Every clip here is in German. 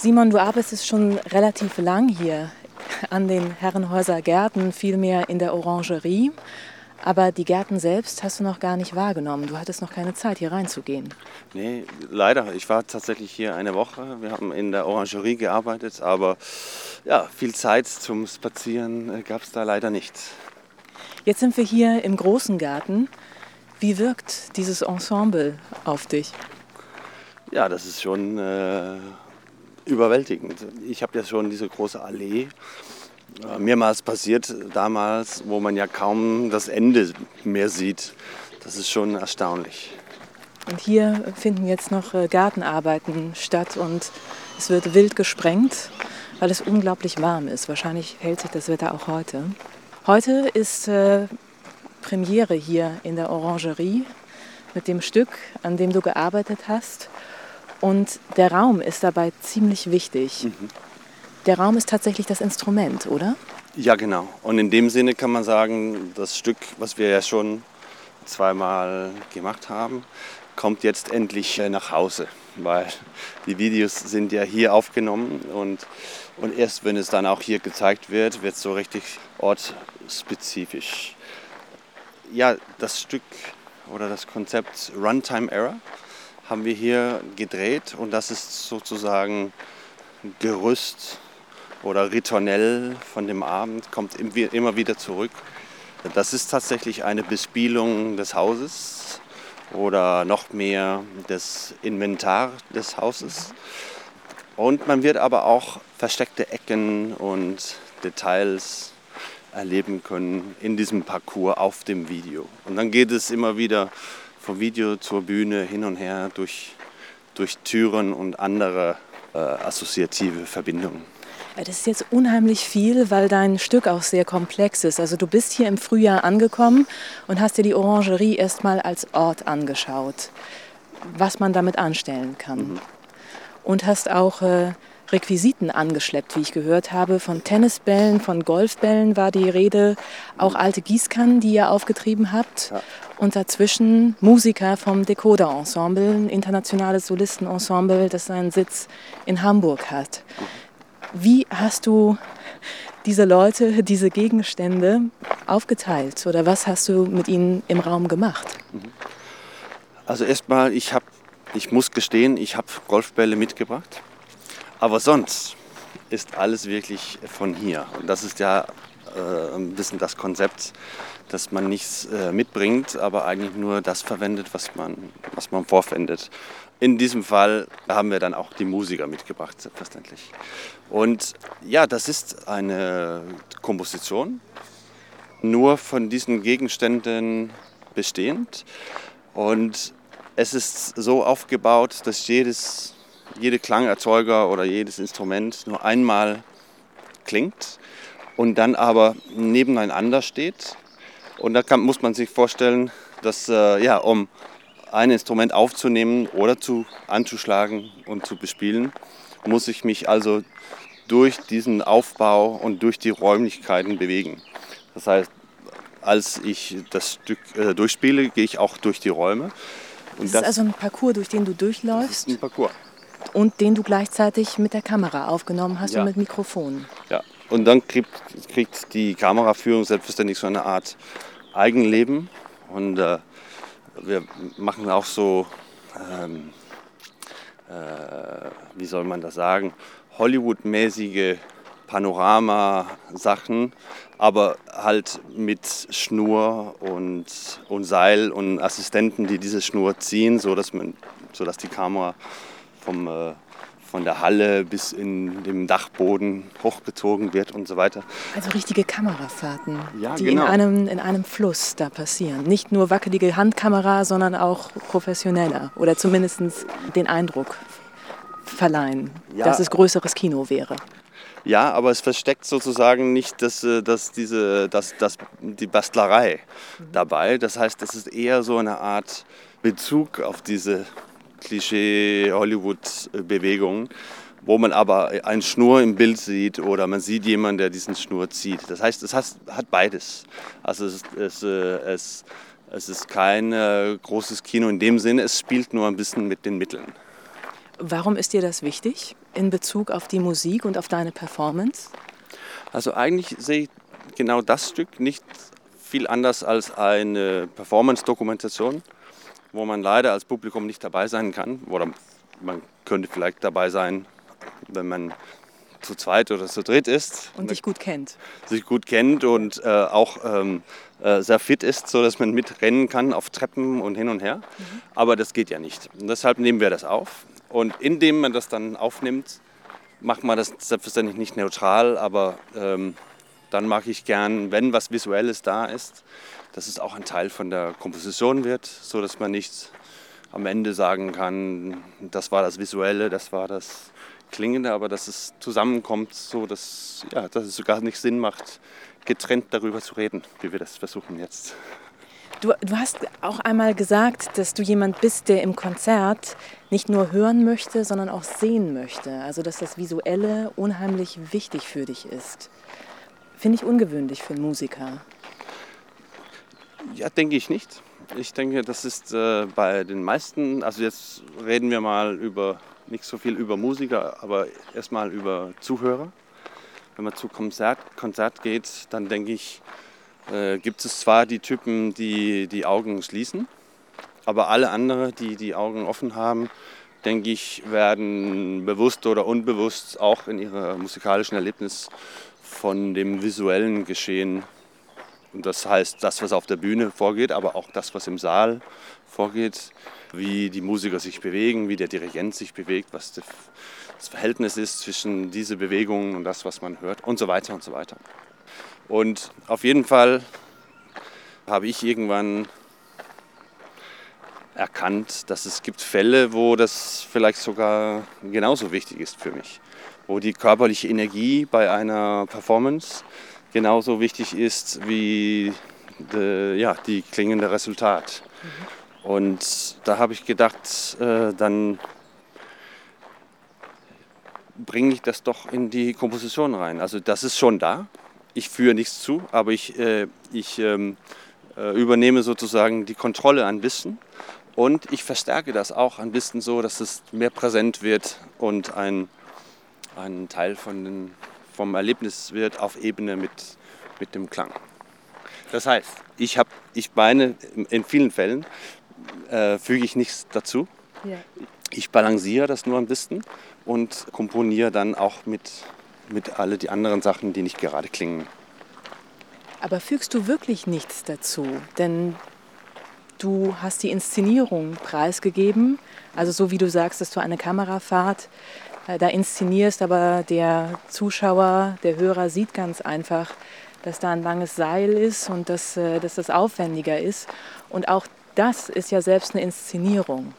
Simon, du arbeitest schon relativ lang hier an den Herrenhäuser Gärten, vielmehr in der Orangerie. Aber die Gärten selbst hast du noch gar nicht wahrgenommen. Du hattest noch keine Zeit, hier reinzugehen. Nee, leider. Ich war tatsächlich hier eine Woche. Wir haben in der Orangerie gearbeitet, aber ja, viel Zeit zum Spazieren gab es da leider nicht. Jetzt sind wir hier im großen Garten. Wie wirkt dieses Ensemble auf dich? Ja, das ist schon äh, überwältigend. Ich habe ja schon diese große Allee äh, mehrmals passiert damals, wo man ja kaum das Ende mehr sieht. Das ist schon erstaunlich. Und hier finden jetzt noch äh, Gartenarbeiten statt und es wird wild gesprengt, weil es unglaublich warm ist. Wahrscheinlich hält sich das Wetter auch heute. Heute ist äh, Premiere hier in der Orangerie mit dem Stück, an dem du gearbeitet hast. Und der Raum ist dabei ziemlich wichtig. Mhm. Der Raum ist tatsächlich das Instrument, oder? Ja, genau. Und in dem Sinne kann man sagen, das Stück, was wir ja schon zweimal gemacht haben, kommt jetzt endlich äh, nach Hause, weil die Videos sind ja hier aufgenommen und, und erst wenn es dann auch hier gezeigt wird, wird es so richtig ortsspezifisch. Ja, das Stück oder das Konzept Runtime Error haben wir hier gedreht und das ist sozusagen Gerüst oder Ritornell von dem Abend kommt immer wieder zurück. Das ist tatsächlich eine Bespielung des Hauses oder noch mehr das Inventar des Hauses. Und man wird aber auch versteckte Ecken und Details erleben können in diesem Parcours auf dem Video. Und dann geht es immer wieder vom Video zur Bühne hin und her durch, durch Türen und andere äh, assoziative Verbindungen. Das ist jetzt unheimlich viel, weil dein Stück auch sehr komplex ist. Also du bist hier im Frühjahr angekommen und hast dir die Orangerie erstmal als Ort angeschaut, was man damit anstellen kann. Mhm. Und hast auch äh, Requisiten angeschleppt, wie ich gehört habe. Von Tennisbällen, von Golfbällen war die Rede, auch alte Gießkannen, die ihr aufgetrieben habt. Ja. Und dazwischen Musiker vom Decoder Ensemble, ein internationales Solistenensemble, das seinen Sitz in Hamburg hat. Wie hast du diese Leute, diese Gegenstände aufgeteilt oder was hast du mit ihnen im Raum gemacht? Also erstmal, ich, hab, ich muss gestehen, ich habe Golfbälle mitgebracht, aber sonst ist alles wirklich von hier. Und das ist ja äh, ein bisschen das Konzept, dass man nichts äh, mitbringt, aber eigentlich nur das verwendet, was man, was man vorfindet. In diesem Fall haben wir dann auch die Musiker mitgebracht, selbstverständlich. Und ja, das ist eine Komposition, nur von diesen Gegenständen bestehend. Und es ist so aufgebaut, dass jedes, jede Klangerzeuger oder jedes Instrument nur einmal klingt und dann aber nebeneinander steht. Und da kann, muss man sich vorstellen, dass äh, ja, um ein Instrument aufzunehmen oder zu, anzuschlagen und zu bespielen, muss ich mich also durch diesen Aufbau und durch die Räumlichkeiten bewegen. Das heißt, als ich das Stück äh, durchspiele, gehe ich auch durch die Räume. Und das, das ist also ein Parcours, durch den du durchläufst? Das ist ein Parcours. Und den du gleichzeitig mit der Kamera aufgenommen hast ja. und mit Mikrofon. Ja, und dann kriegt, kriegt die Kameraführung selbstverständlich so eine Art Eigenleben. Und äh, wir machen auch so, ähm, äh, wie soll man das sagen, Hollywood-mäßige Panorama-Sachen, aber halt mit Schnur und, und Seil und Assistenten, die diese Schnur ziehen, sodass, man, sodass die Kamera vom äh, von der Halle bis in den Dachboden hochgezogen wird und so weiter. Also richtige Kamerafahrten, ja, die genau. in, einem, in einem Fluss da passieren. Nicht nur wackelige Handkamera, sondern auch professioneller oder zumindest den Eindruck verleihen, ja. dass es größeres Kino wäre. Ja, aber es versteckt sozusagen nicht das, äh, das, diese, das, das, die Bastlerei mhm. dabei. Das heißt, es ist eher so eine Art Bezug auf diese Klischee-Hollywood-Bewegungen, wo man aber eine Schnur im Bild sieht oder man sieht jemanden, der diesen Schnur zieht. Das heißt, es hat, hat beides. Also es, es, äh, es, es ist kein äh, großes Kino in dem Sinne, es spielt nur ein bisschen mit den Mitteln. Warum ist dir das wichtig in Bezug auf die Musik und auf deine Performance? Also eigentlich sehe ich genau das Stück nicht viel anders als eine Performance-Dokumentation, wo man leider als Publikum nicht dabei sein kann. Oder man könnte vielleicht dabei sein, wenn man zu zweit oder zu dritt ist. Und sich gut kennt. Sich gut kennt und äh, auch ähm, äh, sehr fit ist, sodass man mitrennen kann auf Treppen und hin und her. Mhm. Aber das geht ja nicht. Und deshalb nehmen wir das auf. Und indem man das dann aufnimmt, macht man das selbstverständlich nicht neutral, aber ähm, dann mache ich gern, wenn was Visuelles da ist, dass es auch ein Teil von der Komposition wird, so dass man nicht am Ende sagen kann, das war das Visuelle, das war das Klingende, aber dass es zusammenkommt, so dass, ja, dass es sogar nicht Sinn macht, getrennt darüber zu reden, wie wir das versuchen jetzt. Du, du hast auch einmal gesagt, dass du jemand bist, der im Konzert nicht nur hören möchte, sondern auch sehen möchte. Also dass das Visuelle unheimlich wichtig für dich ist. Finde ich ungewöhnlich für einen Musiker. Ja, denke ich nicht. Ich denke, das ist äh, bei den meisten, also jetzt reden wir mal über, nicht so viel über Musiker, aber erstmal über Zuhörer. Wenn man zu Konzert, Konzert geht, dann denke ich, äh, gibt es zwar die Typen, die die Augen schließen, aber alle anderen, die die Augen offen haben, denke ich, werden bewusst oder unbewusst auch in ihrem musikalischen Erlebnis von dem visuellen Geschehen. Und das heißt, das, was auf der Bühne vorgeht, aber auch das, was im Saal vorgeht, wie die Musiker sich bewegen, wie der Dirigent sich bewegt, was das Verhältnis ist zwischen diese Bewegungen und das, was man hört und so weiter und so weiter. Und auf jeden Fall habe ich irgendwann erkannt, dass es gibt Fälle, wo das vielleicht sogar genauso wichtig ist für mich wo die körperliche Energie bei einer Performance genauso wichtig ist wie de, ja, die klingende Resultat. Mhm. Und da habe ich gedacht, äh, dann bringe ich das doch in die Komposition rein. Also das ist schon da. Ich führe nichts zu, aber ich, äh, ich ähm, äh, übernehme sozusagen die Kontrolle ein bisschen. Und ich verstärke das auch ein bisschen so, dass es mehr präsent wird und ein ein Teil von den, vom Erlebnis wird auf Ebene mit, mit dem Klang. Das heißt, ich, hab, ich meine, in vielen Fällen äh, füge ich nichts dazu. Ja. Ich balanciere das nur ein bisschen und komponiere dann auch mit, mit alle die anderen Sachen, die nicht gerade klingen. Aber fügst du wirklich nichts dazu? Denn du hast die Inszenierung preisgegeben. Also so wie du sagst, dass du eine Kamerafahrt da inszenierst, aber der Zuschauer, der Hörer sieht ganz einfach, dass da ein langes Seil ist und dass, äh, dass das aufwendiger ist. Und auch das ist ja selbst eine Inszenierung.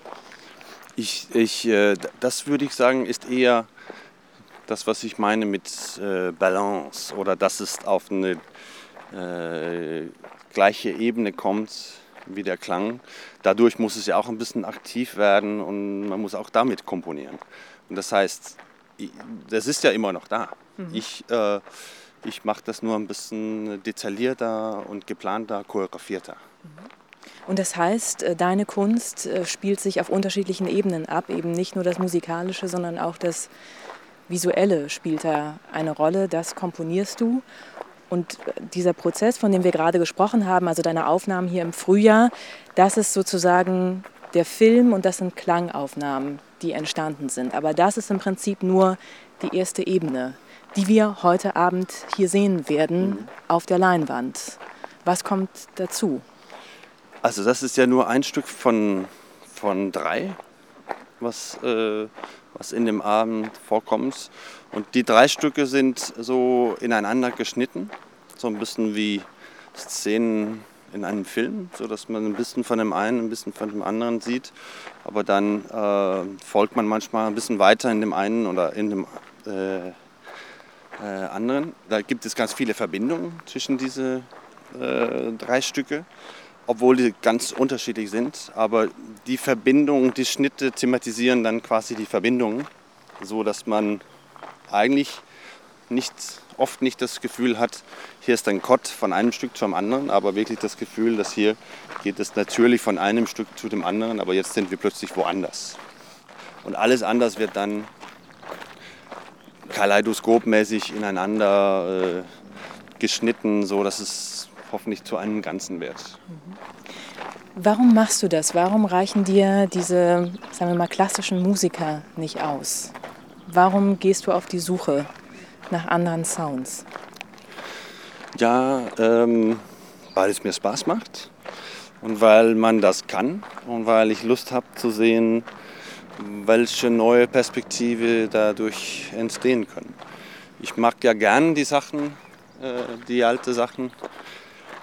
Ich, ich, äh, das würde ich sagen, ist eher das, was ich meine mit Balance oder dass es auf eine äh, gleiche Ebene kommt wie der Klang. Dadurch muss es ja auch ein bisschen aktiv werden und man muss auch damit komponieren. Und das heißt, das ist ja immer noch da. Mhm. Ich, äh, ich mache das nur ein bisschen detaillierter und geplanter, choreografierter. Mhm. Und das heißt, äh, deine Kunst äh, spielt sich auf unterschiedlichen Ebenen ab, eben nicht nur das Musikalische, sondern auch das Visuelle spielt da eine Rolle, das komponierst du. Und äh, dieser Prozess, von dem wir gerade gesprochen haben, also deine Aufnahmen hier im Frühjahr, das ist sozusagen der Film und das sind Klangaufnahmen die entstanden sind. Aber das ist im Prinzip nur die erste Ebene, die wir heute Abend hier sehen werden mhm. auf der Leinwand. Was kommt dazu? Also das ist ja nur ein Stück von, von drei, was, äh, was in dem Abend vorkommt. Und die drei Stücke sind so ineinander geschnitten, so ein bisschen wie Szenen in einem Film, sodass man ein bisschen von dem einen, ein bisschen von dem anderen sieht. Aber dann äh, folgt man manchmal ein bisschen weiter in dem einen oder in dem äh, äh, anderen. Da gibt es ganz viele Verbindungen zwischen diese äh, drei Stücke, obwohl die ganz unterschiedlich sind. Aber die Verbindungen, die Schnitte thematisieren dann quasi die Verbindungen, so dass man eigentlich nicht oft nicht das Gefühl hat, hier ist ein Kott von einem Stück zum anderen, aber wirklich das Gefühl, dass hier geht es natürlich von einem Stück zu dem anderen, aber jetzt sind wir plötzlich woanders. Und alles anders wird dann kaleidoskopmäßig ineinander äh, geschnitten, so dass es hoffentlich zu einem Ganzen wird. Warum machst du das? Warum reichen dir diese, sagen wir mal, klassischen Musiker nicht aus? Warum gehst du auf die Suche nach anderen Sounds? Ja, ähm, weil es mir Spaß macht und weil man das kann und weil ich Lust habe zu sehen, welche neue Perspektive dadurch entstehen können. Ich mag ja gern die Sachen, äh, die alte Sachen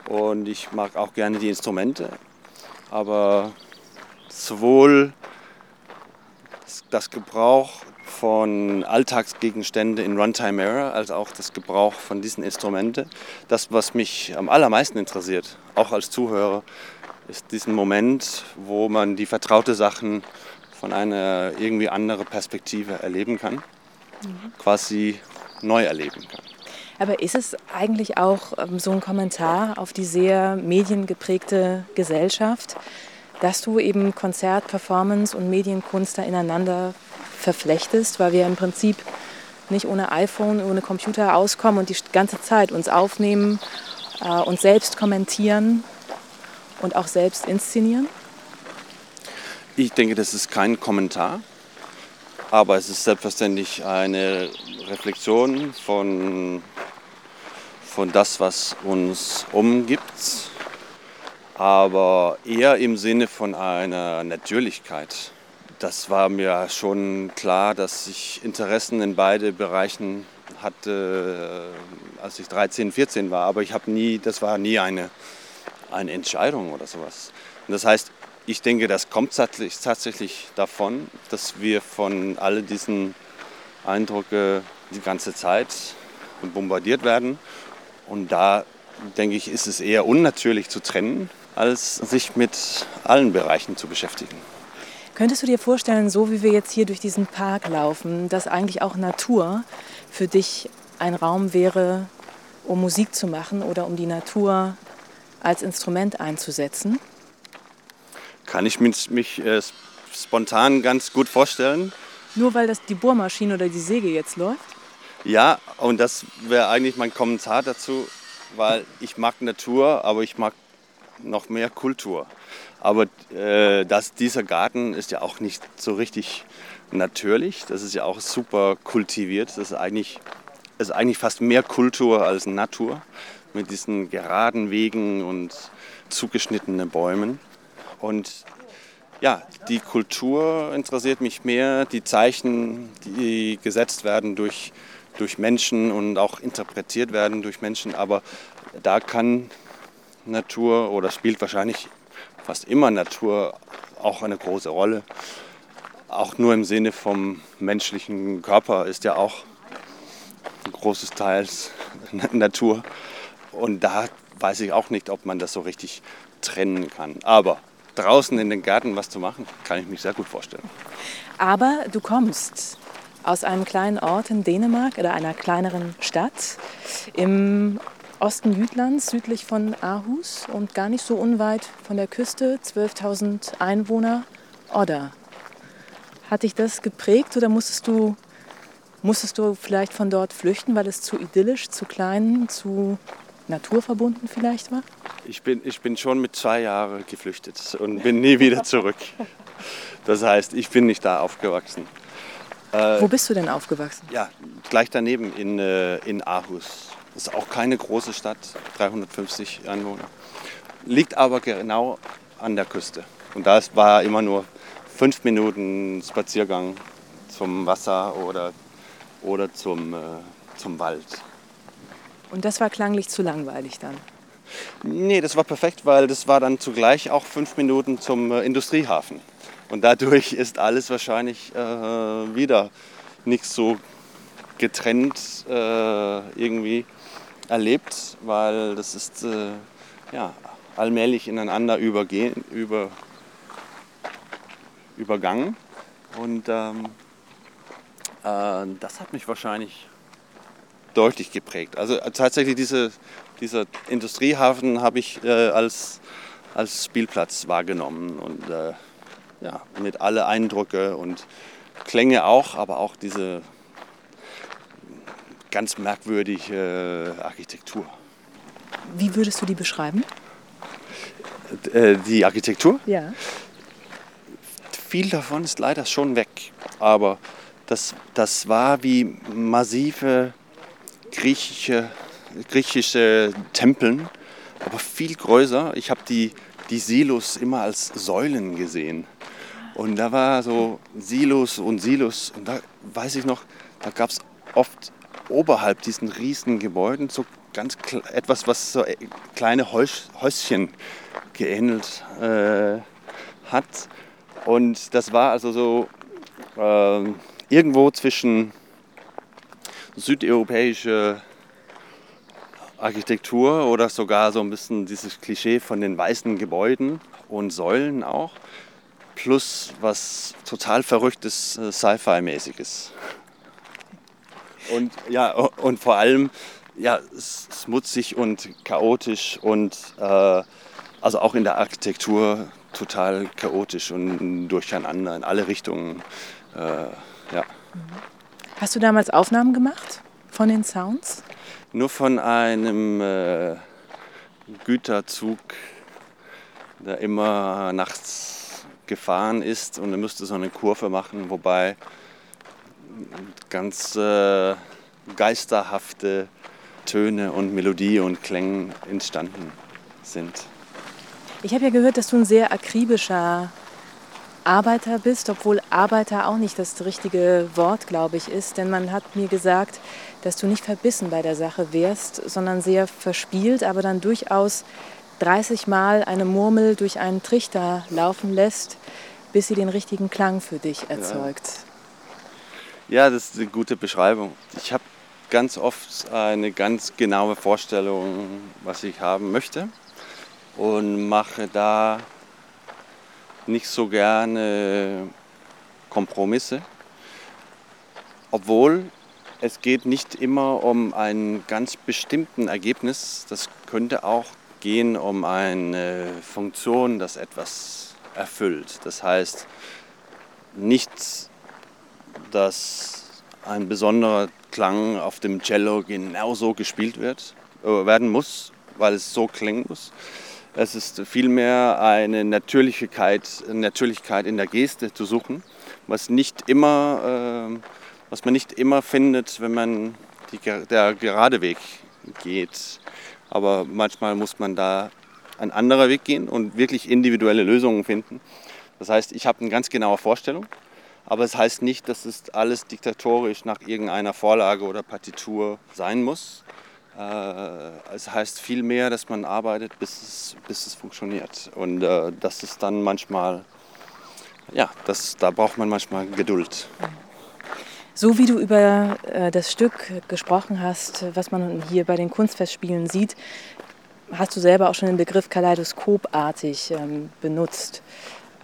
und ich mag auch gerne die Instrumente, aber sowohl das Gebrauch von Alltagsgegenständen in Runtime Error als auch das Gebrauch von diesen Instrumenten, das was mich am allermeisten interessiert, auch als Zuhörer, ist diesen Moment, wo man die vertraute Sachen von einer irgendwie anderen Perspektive erleben kann, mhm. quasi neu erleben kann. Aber ist es eigentlich auch ähm, so ein Kommentar auf die sehr mediengeprägte Gesellschaft, dass du eben Konzert, Performance und Medienkunst da ineinander verflechtest, weil wir im Prinzip nicht ohne iPhone, ohne Computer auskommen und die ganze Zeit uns aufnehmen, äh, uns selbst kommentieren und auch selbst inszenieren? Ich denke, das ist kein Kommentar, aber es ist selbstverständlich eine Reflexion von, von das, was uns umgibt, aber eher im Sinne von einer Natürlichkeit. Das war mir schon klar, dass ich Interessen in beide Bereichen hatte, äh, als ich 13, 14 war, aber ich habe nie, das war nie eine, eine Entscheidung oder sowas. Und das heißt, ich denke, das kommt tatsächlich davon, dass wir von all diesen Eindrücken die ganze Zeit bombardiert werden. Und da denke ich, ist es eher unnatürlich zu trennen, als sich mit allen Bereichen zu beschäftigen. Könntest du dir vorstellen, so wie wir jetzt hier durch diesen Park laufen, dass eigentlich auch Natur für dich ein Raum wäre, um Musik zu machen oder um die Natur als Instrument einzusetzen? Kann ich mich, mich äh, spontan ganz gut vorstellen. Nur weil das die Bohrmaschine oder die Säge jetzt läuft? Ja, und das wäre eigentlich mein Kommentar dazu, weil ich mag Natur, aber ich mag noch mehr Kultur. Aber äh, das, dieser Garten ist ja auch nicht so richtig natürlich. Das ist ja auch super kultiviert. Das ist eigentlich, ist eigentlich fast mehr Kultur als Natur mit diesen geraden Wegen und zugeschnittenen Bäumen. Und ja, die Kultur interessiert mich mehr, die Zeichen, die gesetzt werden durch, durch Menschen und auch interpretiert werden durch Menschen. Aber da kann Natur oder spielt wahrscheinlich fast immer Natur auch eine große Rolle. Auch nur im Sinne vom menschlichen Körper ist ja auch ein großes Teil Natur. Und da weiß ich auch nicht, ob man das so richtig trennen kann. Aber draußen in den Gärten was zu machen, kann ich mich sehr gut vorstellen. Aber du kommst aus einem kleinen Ort in Dänemark oder einer kleineren Stadt im Osten Jütlands, südlich von Aarhus und gar nicht so unweit von der Küste, 12.000 Einwohner, Odder. Hat dich das geprägt oder musstest du, musstest du vielleicht von dort flüchten, weil es zu idyllisch, zu klein, zu naturverbunden vielleicht war? Ich bin, ich bin schon mit zwei Jahren geflüchtet und bin nie wieder zurück. Das heißt, ich bin nicht da aufgewachsen. Wo bist du denn aufgewachsen? Ja, gleich daneben in, äh, in Aarhus. Das ist auch keine große Stadt, 350 Einwohner. Liegt aber genau an der Küste. Und da war immer nur fünf Minuten Spaziergang zum Wasser oder, oder zum, äh, zum Wald. Und das war klanglich zu langweilig dann? Nee, das war perfekt, weil das war dann zugleich auch fünf Minuten zum äh, Industriehafen. Und dadurch ist alles wahrscheinlich äh, wieder nicht so getrennt äh, irgendwie erlebt, weil das ist äh, ja, allmählich ineinander übergehen, über, übergangen. Und ähm, äh, das hat mich wahrscheinlich deutlich geprägt. Also äh, tatsächlich diese, dieser Industriehafen habe ich äh, als, als Spielplatz wahrgenommen und äh, ja, mit alle Eindrücke und Klänge auch, aber auch diese ganz merkwürdige Architektur. Wie würdest du die beschreiben? Äh, die Architektur? Ja. Viel davon ist leider schon weg, aber das, das war wie massive griechische, griechische Tempeln, aber viel größer. Ich habe die, die Silos immer als Säulen gesehen. Und da war so Silos und Silos. Und da weiß ich noch, da gab es oft oberhalb diesen riesigen Gebäuden so ganz etwas, was so äh, kleine Häuschen geähnelt äh, hat. Und das war also so äh, irgendwo zwischen südeuropäischer Architektur oder sogar so ein bisschen dieses Klischee von den weißen Gebäuden und Säulen auch, plus was total verrücktes äh, Sci-Fi-mäßiges. Und ja, und vor allem ja, smutzig und chaotisch und äh, also auch in der Architektur total chaotisch und durcheinander in alle Richtungen. Äh, ja. Hast du damals Aufnahmen gemacht von den Sounds? Nur von einem äh, Güterzug, der immer nachts gefahren ist und er müsste so eine Kurve machen, wobei ganz äh, geisterhafte Töne und Melodie und Klänge entstanden sind. Ich habe ja gehört, dass du ein sehr akribischer Arbeiter bist, obwohl Arbeiter auch nicht das richtige Wort, glaube ich, ist. Denn man hat mir gesagt, dass du nicht verbissen bei der Sache wärst, sondern sehr verspielt, aber dann durchaus 30 Mal eine Murmel durch einen Trichter laufen lässt, bis sie den richtigen Klang für dich erzeugt. Ja, ja das ist eine gute Beschreibung. Ich habe ganz oft eine ganz genaue Vorstellung, was ich haben möchte und mache da nicht so gerne Kompromisse, obwohl es geht nicht immer um ein ganz bestimmten Ergebnis. Das könnte auch gehen um eine Funktion, das etwas erfüllt. Das heißt, nicht, dass ein besonderer Klang auf dem Cello genauso gespielt wird, äh, werden muss, weil es so klingen muss, es ist vielmehr eine Natürlichkeit, Natürlichkeit in der Geste zu suchen, was, nicht immer, äh, was man nicht immer findet, wenn man die, der gerade Weg geht. Aber manchmal muss man da ein anderer Weg gehen und wirklich individuelle Lösungen finden. Das heißt, ich habe eine ganz genaue Vorstellung, aber es heißt nicht, dass es alles diktatorisch nach irgendeiner Vorlage oder Partitur sein muss, äh, es heißt vielmehr, dass man arbeitet, bis es, bis es funktioniert. Und äh, das ist dann manchmal, ja, das, da braucht man manchmal Geduld. So wie du über äh, das Stück gesprochen hast, was man hier bei den Kunstfestspielen sieht, hast du selber auch schon den Begriff kaleidoskopartig ähm, benutzt.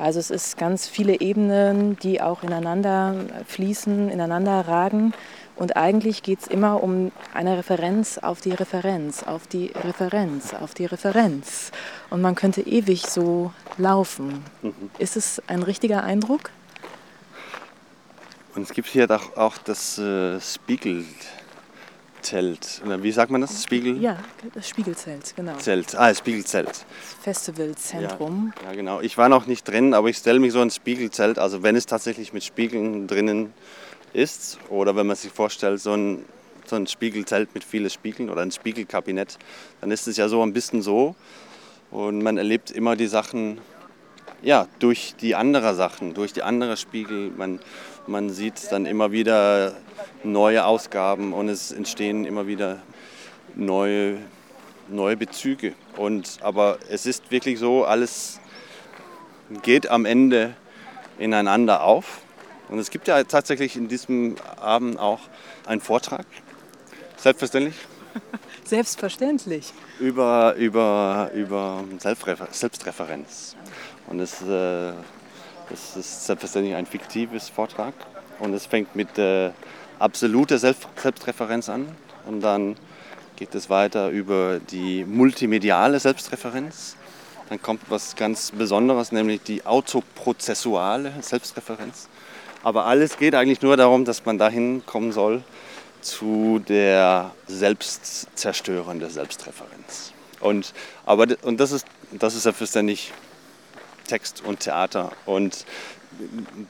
Also es ist ganz viele Ebenen, die auch ineinander fließen, ineinander ragen. Und eigentlich geht es immer um eine Referenz auf die Referenz, auf die Referenz, auf die Referenz. Und man könnte ewig so laufen. Mhm. Ist es ein richtiger Eindruck? Und es gibt hier auch, auch das äh, Spiegelzelt. Wie sagt man das? Spiegel? Ja, das Spiegelzelt, genau. Zelt. Ah, das Spiegelzelt. Festivalzentrum. Ja, ja, genau. Ich war noch nicht drin, aber ich stelle mich so ein Spiegelzelt. Also wenn es tatsächlich mit Spiegeln drinnen ist. Oder wenn man sich vorstellt, so ein, so ein Spiegelzelt mit vielen Spiegeln oder ein Spiegelkabinett, dann ist es ja so ein bisschen so. Und man erlebt immer die Sachen ja, durch die anderen Sachen, durch die anderen Spiegel. Man, man sieht dann immer wieder neue Ausgaben und es entstehen immer wieder neue, neue Bezüge. Und, aber es ist wirklich so, alles geht am Ende ineinander auf. Und es gibt ja tatsächlich in diesem Abend auch einen Vortrag, selbstverständlich. Selbstverständlich. Über, über, über Selbstrefer Selbstreferenz. Und es, äh, ist selbstverständlich ein fiktives Vortrag. Und es fängt mit äh, absoluter Selbst Selbstreferenz an. Und dann geht es weiter über die multimediale Selbstreferenz. Dann kommt was ganz Besonderes, nämlich die autoprozessuale Selbstreferenz. Aber alles geht eigentlich nur darum, dass man dahin kommen soll zu der selbstzerstörenden Selbstreferenz. Und, aber, und das ist, das ist selbstverständlich Text und Theater und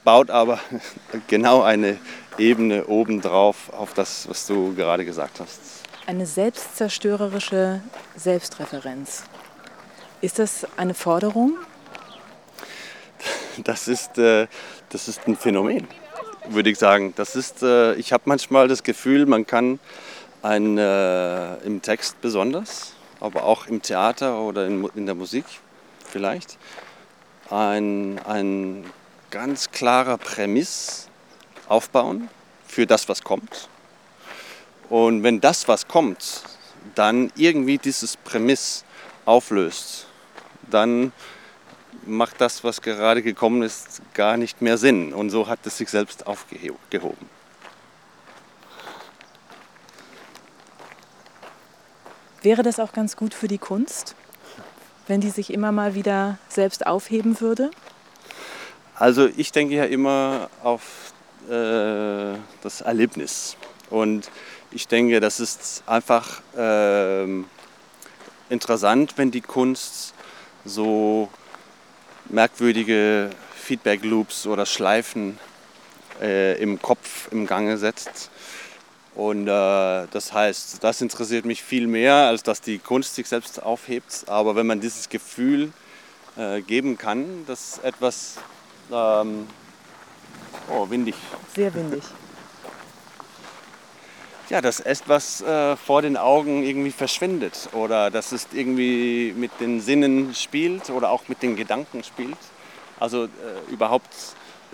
baut aber genau eine Ebene obendrauf auf das, was du gerade gesagt hast. Eine selbstzerstörerische Selbstreferenz. Ist das eine Forderung? Das ist, äh, das ist ein Phänomen, würde ich sagen. Das ist, äh, ich habe manchmal das Gefühl, man kann ein, äh, im Text besonders, aber auch im Theater oder in, in der Musik vielleicht, ein, ein ganz klarer Prämiss aufbauen für das, was kommt. Und wenn das, was kommt, dann irgendwie dieses Prämiss auflöst, dann macht das, was gerade gekommen ist, gar nicht mehr Sinn. Und so hat es sich selbst aufgehoben. Wäre das auch ganz gut für die Kunst, wenn die sich immer mal wieder selbst aufheben würde? Also ich denke ja immer auf äh, das Erlebnis. Und ich denke, das ist einfach äh, interessant, wenn die Kunst so merkwürdige Feedback-Loops oder Schleifen äh, im Kopf im Gange setzt. Und äh, das heißt, das interessiert mich viel mehr, als dass die Kunst sich selbst aufhebt. Aber wenn man dieses Gefühl äh, geben kann, dass etwas ähm, oh, windig. Sehr windig. Ja, dass etwas äh, vor den Augen irgendwie verschwindet oder dass es irgendwie mit den Sinnen spielt oder auch mit den Gedanken spielt. Also äh, überhaupt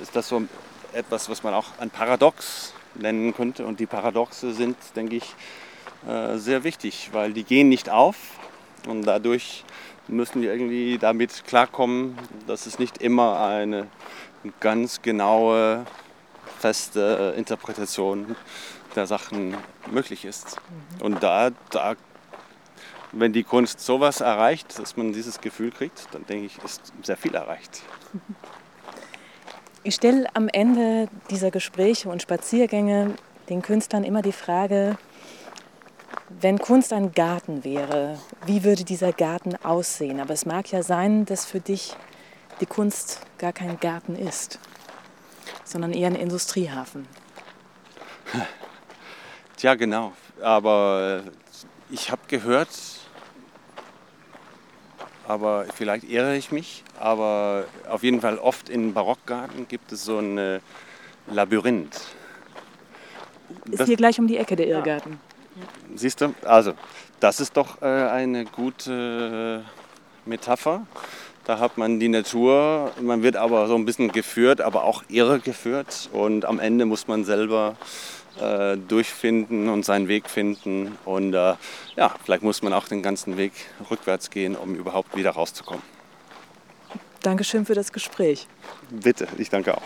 ist das so etwas, was man auch ein Paradox nennen könnte. Und die Paradoxe sind, denke ich, äh, sehr wichtig, weil die gehen nicht auf und dadurch müssen wir irgendwie damit klarkommen, dass es nicht immer eine ganz genaue, feste Interpretation der Sachen möglich ist. Mhm. Und da, da, wenn die Kunst sowas erreicht, dass man dieses Gefühl kriegt, dann denke ich, ist sehr viel erreicht. Ich stelle am Ende dieser Gespräche und Spaziergänge den Künstlern immer die Frage, wenn Kunst ein Garten wäre, wie würde dieser Garten aussehen? Aber es mag ja sein, dass für dich die Kunst gar kein Garten ist, sondern eher ein Industriehafen. Tja, genau. Aber ich habe gehört, aber vielleicht irre ich mich, aber auf jeden Fall oft in Barockgarten gibt es so ein Labyrinth. Ist das, hier gleich um die Ecke der Irrgarten. Ja. Siehst du? Also, das ist doch äh, eine gute Metapher. Da hat man die Natur, man wird aber so ein bisschen geführt, aber auch irre geführt. Und am Ende muss man selber äh, durchfinden und seinen Weg finden. Und äh, ja, vielleicht muss man auch den ganzen Weg rückwärts gehen, um überhaupt wieder rauszukommen. Dankeschön für das Gespräch. Bitte, ich danke auch.